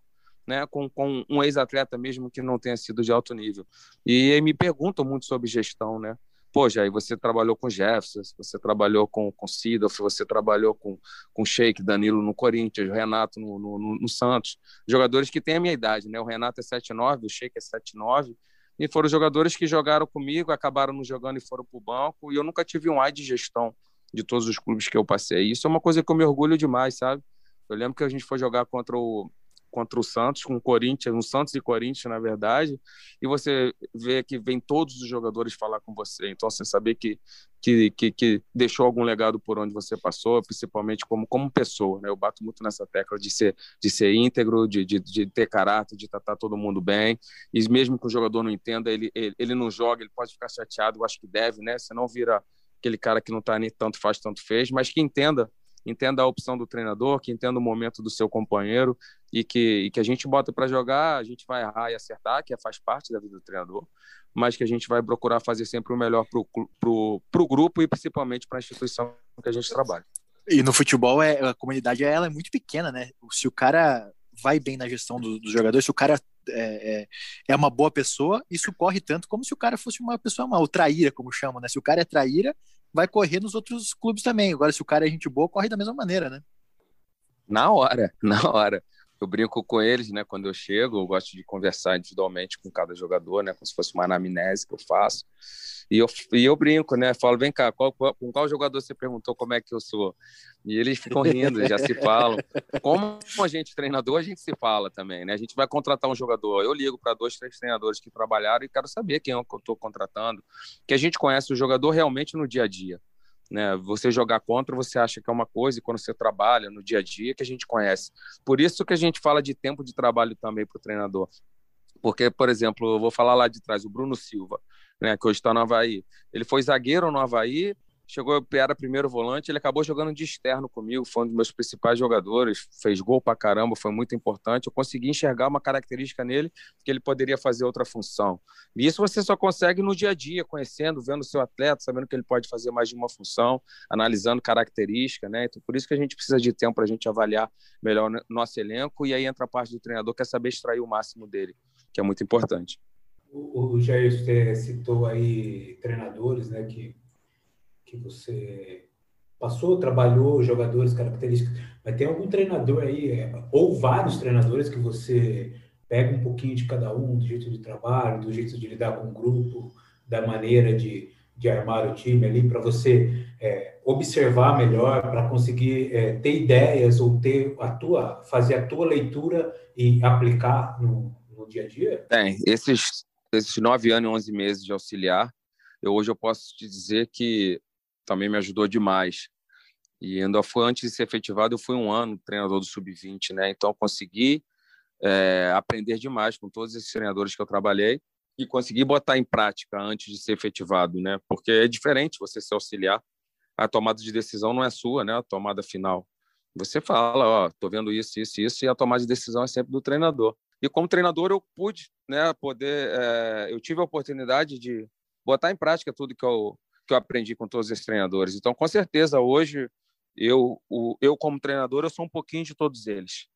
Speaker 2: né? Com, com um ex-atleta mesmo que não tenha sido de alto nível. E me perguntam muito sobre gestão, né? Pô, Jair, você trabalhou com Jefferson, você trabalhou com, com Sidoff, você trabalhou com, com Sheik, Danilo no Corinthians, Renato no, no, no, Santos. Jogadores que têm a minha idade, né? O Renato é 7'9", o Sheik é 7'9", e foram jogadores que jogaram comigo, acabaram não jogando e foram para o banco, e eu nunca tive um ai de gestão de todos os clubes que eu passei. Isso é uma coisa que eu me orgulho demais, sabe? Eu lembro que a gente foi jogar contra o, contra o Santos, com o Corinthians, um Santos e Corinthians, na verdade, e você vê que vem todos os jogadores falar com você. Então, você saber que, que, que, que, deixou algum legado por onde você passou, principalmente como, como pessoa, né? Eu bato muito nessa tecla de ser, de ser íntegro, de, de, de ter caráter, de tratar todo mundo bem, e mesmo que o jogador não entenda, ele, ele, ele não joga, ele pode ficar chateado, eu acho que deve, né? Senão vira aquele cara que não está nem tanto faz, tanto fez, mas que entenda entenda a opção do treinador, que entenda o momento do seu companheiro e que, e que a gente bota para jogar, a gente vai errar e acertar, que é, faz parte da vida do treinador, mas que a gente vai procurar fazer sempre o melhor para o grupo e principalmente para a instituição que a gente trabalha.
Speaker 1: E no futebol é, a comunidade ela é muito pequena, né? Se o cara vai bem na gestão do, dos jogadores, se o cara é, é, é, uma boa pessoa, isso corre tanto como se o cara fosse uma pessoa mal, traíra, como chamam, né? Se o cara é traíra, vai correr nos outros clubes também. Agora, se o cara é gente boa, corre da mesma maneira, né?
Speaker 2: Na hora, na hora. Eu brinco com eles, né? Quando eu chego, eu gosto de conversar individualmente com cada jogador, né? Como se fosse uma anamnese que eu faço. E eu, e eu brinco, né? Falo, vem cá, qual, qual, com qual jogador você perguntou como é que eu sou? E eles ficam rindo, já se falam. Como a gente treinador, a gente se fala também, né? A gente vai contratar um jogador. Eu ligo para dois, três treinadores que trabalharam e quero saber quem eu estou contratando. Que a gente conhece o jogador realmente no dia a dia. Né? Você jogar contra, você acha que é uma coisa, e quando você trabalha no dia a dia, que a gente conhece. Por isso que a gente fala de tempo de trabalho também para o treinador. Porque, por exemplo, eu vou falar lá de trás, o Bruno Silva, né, que hoje está no Havaí. Ele foi zagueiro no Havaí, chegou, era primeiro volante, ele acabou jogando de externo comigo, foi um dos meus principais jogadores, fez gol pra caramba, foi muito importante. Eu consegui enxergar uma característica nele que ele poderia fazer outra função. E isso você só consegue no dia a dia, conhecendo, vendo o seu atleta, sabendo que ele pode fazer mais de uma função, analisando característica, né? Então, por isso que a gente precisa de tempo para a gente avaliar melhor nosso elenco, e aí entra a parte do treinador, que é saber extrair o máximo dele, que é muito importante.
Speaker 3: O, o Jair, citou aí treinadores, né, que que você passou, trabalhou, jogadores, características, mas tem algum treinador aí, é, ou vários treinadores que você pega um pouquinho de cada um, do jeito de trabalho, do jeito de lidar com o grupo, da maneira de, de armar o time ali, para você é, observar melhor, para conseguir é, ter ideias ou ter a tua, fazer a tua leitura e aplicar no, no dia a dia?
Speaker 2: Tem. Esses, esses nove anos e onze meses de auxiliar, eu, hoje eu posso te dizer que também me ajudou demais. E ainda foi antes de ser efetivado, eu fui um ano treinador do sub-20, né? Então consegui é, aprender demais com todos esses treinadores que eu trabalhei e consegui botar em prática antes de ser efetivado, né? Porque é diferente você se auxiliar. A tomada de decisão não é sua, né? A tomada final. Você fala, ó, tô vendo isso, isso, isso, e a tomada de decisão é sempre do treinador. E como treinador eu pude, né? Poder, é, eu tive a oportunidade de botar em prática tudo que eu que eu aprendi com todos esses treinadores. Então, com certeza, hoje, eu, o, eu como treinador, eu sou um pouquinho de todos eles.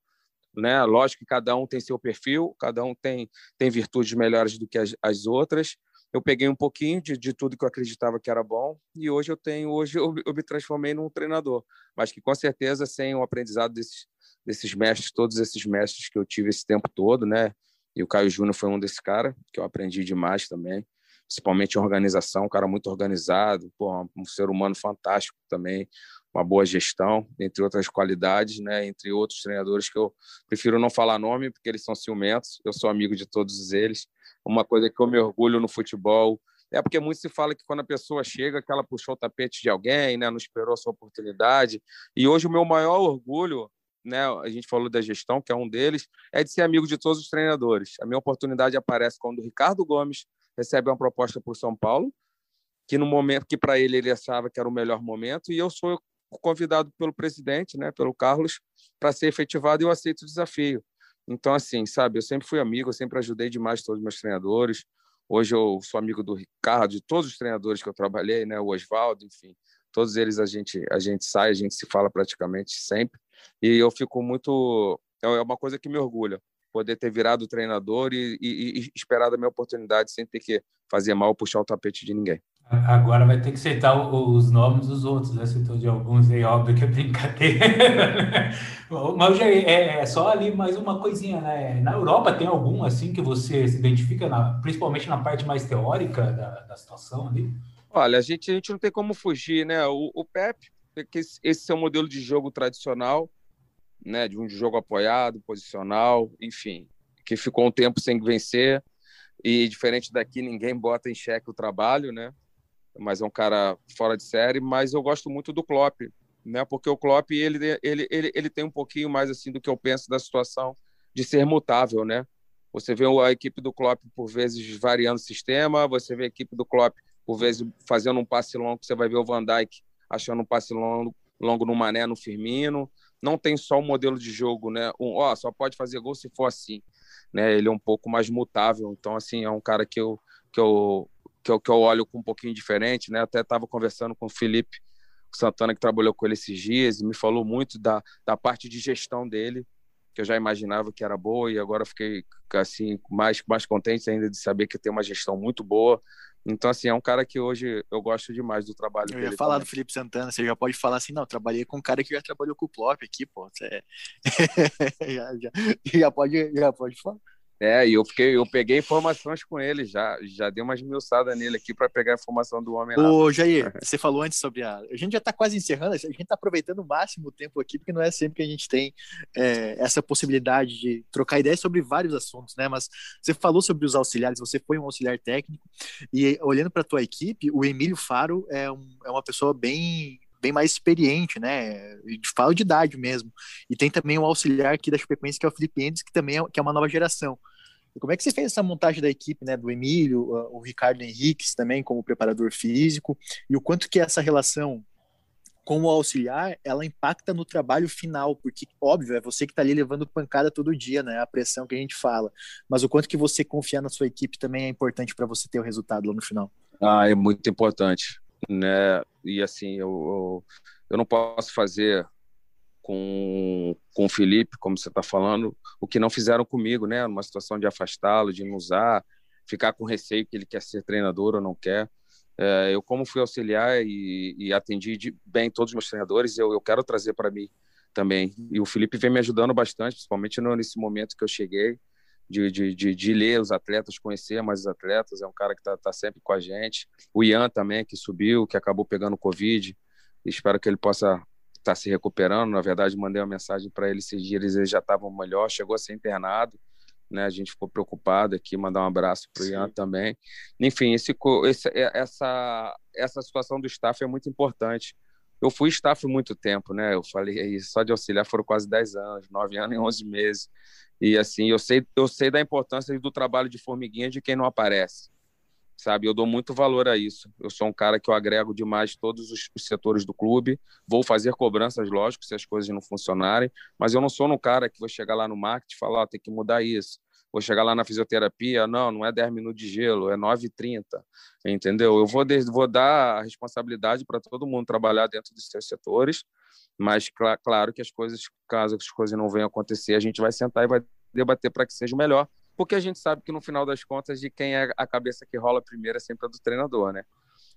Speaker 2: Né? Lógico que cada um tem seu perfil, cada um tem, tem virtudes melhores do que as, as outras. Eu peguei um pouquinho de, de tudo que eu acreditava que era bom e hoje eu tenho, hoje eu, eu me transformei num treinador, mas que com certeza sem o aprendizado desses, desses mestres, todos esses mestres que eu tive esse tempo todo, né? E o Caio Júnior foi um desses caras que eu aprendi demais também principalmente em organização, um cara muito organizado, pô, um ser humano fantástico também, uma boa gestão, entre outras qualidades, né? Entre outros treinadores que eu prefiro não falar nome porque eles são ciumentos. Eu sou amigo de todos eles. Uma coisa que eu me orgulho no futebol é porque muito se fala que quando a pessoa chega, que ela puxou o tapete de alguém, né? Não esperou a sua oportunidade. E hoje o meu maior orgulho né, a gente falou da gestão, que é um deles, é de ser amigo de todos os treinadores. A minha oportunidade aparece quando o Ricardo Gomes recebe uma proposta por São Paulo, que no momento que para ele ele achava que era o melhor momento, e eu sou convidado pelo presidente, né, pelo Carlos, para ser efetivado e eu aceito o desafio. Então, assim, sabe, eu sempre fui amigo, eu sempre ajudei demais todos os meus treinadores. Hoje eu sou amigo do Ricardo, de todos os treinadores que eu trabalhei, né, o Oswaldo, enfim, todos eles a gente a gente sai, a gente se fala praticamente sempre. E eu fico muito é uma coisa que me orgulha poder ter virado treinador e, e, e esperado a minha oportunidade sem ter que fazer mal ou puxar o tapete de ninguém.
Speaker 3: Agora vai ter que aceitar os nomes dos outros, né? Citou de alguns aí, óbvio que é brincadeira. Mas já é, é, só ali mais uma coisinha, né? Na Europa tem algum assim que você se identifica, na, principalmente na parte mais teórica da, da situação ali?
Speaker 2: Olha, a gente, a gente não tem como fugir, né? O, o Pep, esse é o modelo de jogo tradicional, né, de um jogo apoiado, posicional, enfim, que ficou um tempo sem vencer e diferente daqui ninguém bota em xeque o trabalho, né? Mas é um cara fora de série, mas eu gosto muito do Klopp, né? Porque o Klopp ele ele ele, ele tem um pouquinho mais assim do que eu penso da situação de ser mutável, né? Você vê a equipe do Klopp por vezes variando o sistema, você vê a equipe do Klopp por vezes fazendo um passe longo, você vai ver o Van Dijk achando um passe longo, longo no Mané, no Firmino, não tem só um modelo de jogo, né? Um, ó, só pode fazer gol se for assim, né? Ele é um pouco mais mutável, então assim é um cara que eu que eu que eu, que eu olho com um pouquinho diferente, né? Até estava conversando com o Felipe Santana que trabalhou com ele esses dias e me falou muito da, da parte de gestão dele, que eu já imaginava que era boa e agora fiquei assim mais mais contente ainda de saber que tem uma gestão muito boa, então, assim, é um cara que hoje eu gosto demais do trabalho eu dele.
Speaker 1: Eu ia falar também. do Felipe Santana, você já pode falar assim, não, trabalhei com um cara que já trabalhou com o Plop aqui, pô. Você... já, já, já, pode, já pode falar.
Speaker 2: É, e eu fiquei, eu peguei informações com ele já, já dei umas milçadas nele aqui para pegar a informação do homem lá.
Speaker 1: Ô, Jair, você falou antes sobre a. A gente já está quase encerrando, a gente está aproveitando o máximo o tempo aqui, porque não é sempre que a gente tem é, essa possibilidade de trocar ideias sobre vários assuntos, né? Mas você falou sobre os auxiliares, você foi um auxiliar técnico, e olhando para a tua equipe, o Emílio Faro é, um, é uma pessoa bem bem mais experiente, né? Falo de idade mesmo. E tem também um auxiliar aqui da Chapecoense, que é o Felipe Endes, que também é, que é uma nova geração. E como é que você fez essa montagem da equipe, né? Do Emílio, o Ricardo Henriques também como preparador físico, e o quanto que essa relação com o auxiliar, ela impacta no trabalho final, porque, óbvio, é você que está ali levando pancada todo dia, né? A pressão que a gente fala. Mas o quanto que você confiar na sua equipe também é importante para você ter o resultado lá no final.
Speaker 2: Ah, é muito importante, né? E assim, eu, eu, eu não posso fazer com, com o Felipe, como você está falando, o que não fizeram comigo, né? Numa situação de afastá-lo, de não usar, ficar com receio que ele quer ser treinador ou não quer. É, eu, como fui auxiliar e, e atendi bem todos os meus treinadores, eu, eu quero trazer para mim também. E o Felipe vem me ajudando bastante, principalmente nesse momento que eu cheguei, de, de, de, de, ler os atletas, conhecer mais os atletas. É um cara que está tá sempre com a gente. O Ian também, que subiu, que acabou pegando Covid. Espero que ele possa está se recuperando. Na verdade, mandei uma mensagem para ele esses dias, eles já estavam melhor, chegou a ser internado. Né, a gente ficou preocupado aqui, mandar um abraço para o Ian também. Enfim, esse, esse, é, essa, essa situação do staff é muito importante. Eu fui staff muito tempo, né? Eu falei só de auxiliar foram quase 10 anos, 9 anos e 11 meses. E assim, eu sei, eu sei da importância do trabalho de formiguinha de quem não aparece sabe? Eu dou muito valor a isso. Eu sou um cara que eu agrego demais todos os, setores do clube. Vou fazer cobranças, lógico, se as coisas não funcionarem, mas eu não sou um cara que vou chegar lá no marketing e falar, oh, tem que mudar isso. Vou chegar lá na fisioterapia, não, não é 10 minutos de gelo, é 9h30, entendeu? Eu vou, vou dar a responsabilidade para todo mundo trabalhar dentro dos seus setores, mas cl claro que as coisas, caso as coisas não venham acontecer, a gente vai sentar e vai debater para que seja melhor porque a gente sabe que no final das contas, de quem é a cabeça que rola primeiro é sempre a do treinador, né?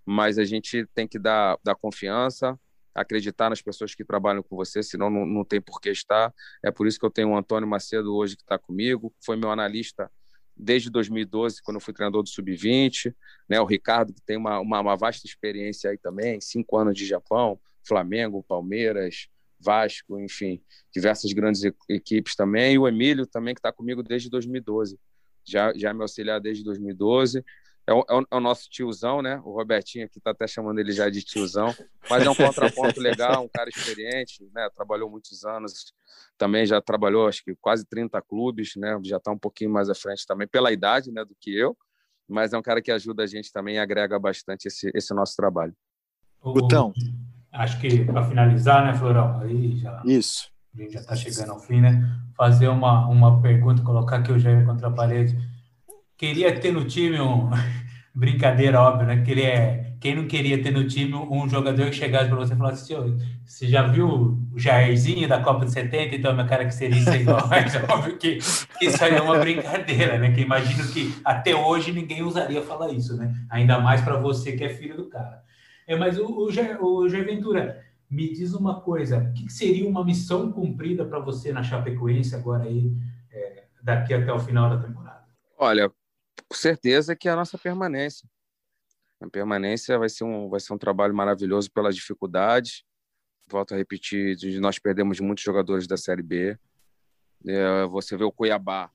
Speaker 2: Mas a gente tem que dar, dar confiança, acreditar nas pessoas que trabalham com você, senão não, não tem por que estar. É por isso que eu tenho o Antônio Macedo hoje que está comigo, foi meu analista desde 2012, quando eu fui treinador do Sub-20, né? O Ricardo, que tem uma, uma, uma, vasta experiência aí também, cinco anos de Japão, Flamengo, Palmeiras, Vasco, enfim, diversas grandes equipes também. E o Emílio também, que está comigo desde 2012. Já, já me auxiliar desde 2012. É o, é, o, é o, nosso tiozão, né? O Robertinho aqui está até chamando ele já de tiozão, mas é um contraponto legal, um cara experiente, né? Trabalhou muitos anos, também já trabalhou, acho que quase 30 clubes, né? Já está um pouquinho mais à frente também, pela idade, né? Do que eu, mas é um cara que ajuda a gente também e agrega bastante esse, esse nosso trabalho.
Speaker 1: Gutão,
Speaker 3: acho que para finalizar, né, Florão? Aí já,
Speaker 1: Isso.
Speaker 3: A gente já está chegando ao fim, né? Fazer uma, uma pergunta, colocar aqui o Jair contra a parede. Queria ter no time um. Brincadeira, óbvio, né? Queria... Quem não queria ter no time um jogador que chegasse para você e falasse assim: você já viu o Jairzinho da Copa de 70? Então, minha cara que seria isso igual. Óbvio que, que isso aí é uma brincadeira, né? Que imagino que até hoje ninguém usaria falar isso, né? Ainda mais para você que é filho do cara. É, mas o, o, o Jair Ventura, me diz uma coisa: o que seria uma missão cumprida para você na Chapecoense agora aí, é, daqui até o final da temporada?
Speaker 2: Olha, com certeza que é a nossa permanência. A permanência vai ser um, vai ser um trabalho maravilhoso pelas dificuldades. Volto a repetir, nós perdemos muitos jogadores da Série B. É, você vê o Cuiabá,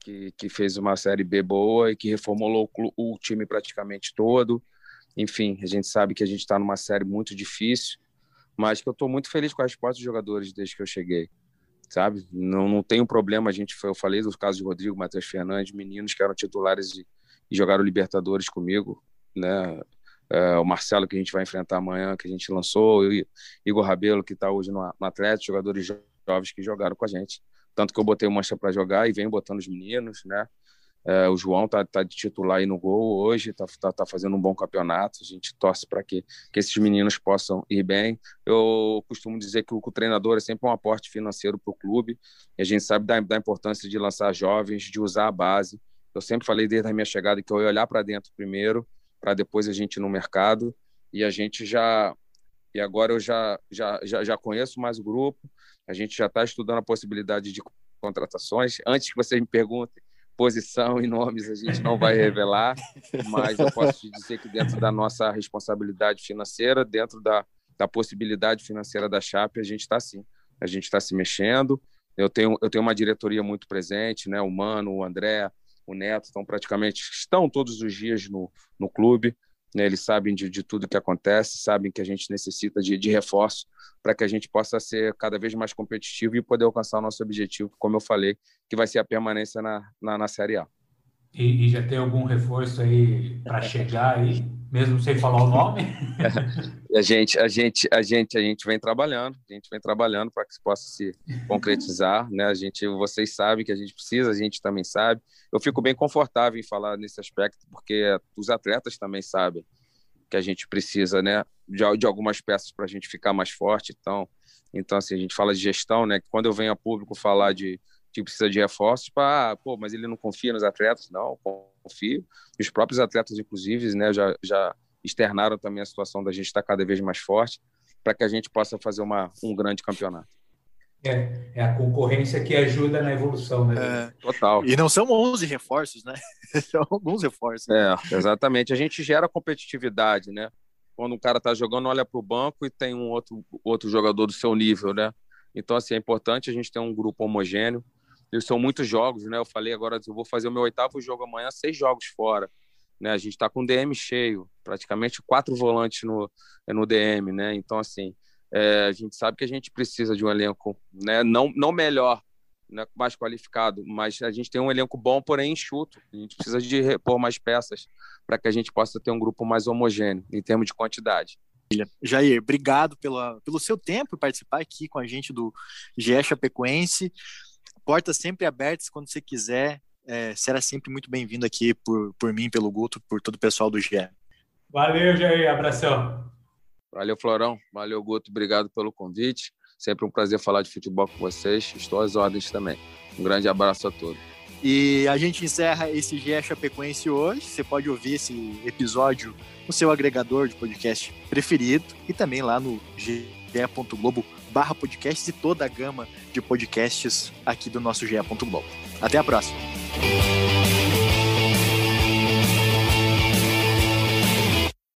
Speaker 2: que, que fez uma Série B boa e que reformulou o, o time praticamente todo enfim, a gente sabe que a gente está numa série muito difícil, mas que eu estou muito feliz com a resposta dos jogadores desde que eu cheguei, sabe? Não, não tenho problema, a gente foi, eu falei dos casos de Rodrigo, Matheus Fernandes, meninos que eram titulares e, jogaram Libertadores comigo, né? É, o Marcelo que a gente vai enfrentar amanhã, que a gente lançou, e Igor Rabelo que está hoje no, no Atlético, jogadores jovens que jogaram com a gente. Tanto que eu botei o Mancha para jogar e venho botando os meninos, né? É, o João tá, tá de titular aí no gol hoje, tá, tá, tá fazendo um bom campeonato. A gente torce para que, que esses meninos possam ir bem. Eu costumo dizer que o, o treinador é sempre um aporte financeiro para o clube. E a gente sabe da, da importância de lançar jovens, de usar a base. Eu sempre falei desde a minha chegada que eu ia olhar para dentro primeiro, para depois a gente ir no mercado. E a gente já. E agora eu já, já, já, já conheço mais o grupo. A gente já está estudando a possibilidade de contratações. Antes que vocês me perguntem posição e nomes a gente não vai revelar, mas eu posso te dizer que dentro da nossa responsabilidade financeira, dentro da, da possibilidade financeira da Chape, a gente está sim. A gente está se mexendo. Eu tenho, eu tenho uma diretoria muito presente, né? o Mano, o André, o Neto, estão praticamente estão todos os dias no, no clube. Né? Eles sabem de, de tudo que acontece, sabem que a gente necessita de, de reforço para que a gente possa ser cada vez mais competitivo e poder alcançar o nosso objetivo, como eu falei, que vai ser a permanência na, na, na Série A.
Speaker 3: E, e, já tem algum reforço aí para chegar aí, mesmo sem falar o nome?
Speaker 2: a gente, a gente, a gente, a gente vem trabalhando, a gente vem trabalhando para que isso possa se concretizar, né? A gente, vocês sabem que a gente precisa, a gente também sabe. Eu fico bem confortável em falar nesse aspecto porque os atletas também sabem que a gente precisa, né, de, de algumas peças para a gente ficar mais forte. Então, então assim, a gente fala de gestão, né? Quando eu venho a público falar de que precisa de reforços, para, ah, pô, mas ele não confia nos atletas? Não, confio. Os próprios atletas, inclusive, né, já, já externaram também a situação da gente estar cada vez mais forte para que a gente possa fazer uma, um grande campeonato.
Speaker 3: É, é a concorrência que ajuda na evolução, né? É,
Speaker 1: total. E não são 11 reforços, né? são alguns reforços.
Speaker 2: É, exatamente. A gente gera competitividade, né? Quando um cara está jogando, olha para o banco e tem um outro, outro jogador do seu nível, né? Então, assim, é importante a gente ter um grupo homogêneo, são muitos jogos, né? Eu falei agora, eu vou fazer o meu oitavo jogo amanhã, seis jogos fora. Né? A gente está com o DM cheio, praticamente quatro volantes no, no DM, né? Então, assim, é, a gente sabe que a gente precisa de um elenco, né? Não, não melhor, né? mais qualificado, mas a gente tem um elenco bom, porém enxuto. A gente precisa de repor mais peças para que a gente possa ter um grupo mais homogêneo em termos de quantidade.
Speaker 1: Jair, obrigado pela, pelo seu tempo participar aqui com a gente do GE Chapecoense portas sempre abertas quando você quiser. É, será sempre muito bem-vindo aqui por, por mim, pelo Guto, por todo o pessoal do GE.
Speaker 3: Valeu, Jair. Abração.
Speaker 2: Valeu, Florão. Valeu, Guto. Obrigado pelo convite. Sempre um prazer falar de futebol com vocês. Estou às ordens também. Um grande abraço a todos.
Speaker 1: E a gente encerra esse GE Chapecoense hoje. Você pode ouvir esse episódio no seu agregador de podcast preferido e também lá no ge.globo barra podcasts e toda a gama de podcasts aqui do nosso GE. Globo. Até a próxima!